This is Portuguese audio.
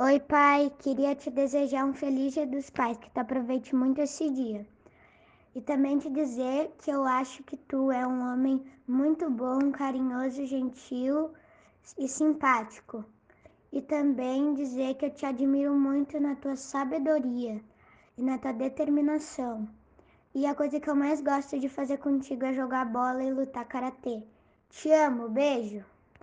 Oi, pai. Queria te desejar um feliz Dia dos Pais, que tu aproveite muito esse dia. E também te dizer que eu acho que tu é um homem muito bom, carinhoso, gentil e simpático. E também dizer que eu te admiro muito na tua sabedoria e na tua determinação. E a coisa que eu mais gosto de fazer contigo é jogar bola e lutar karatê. Te amo, beijo.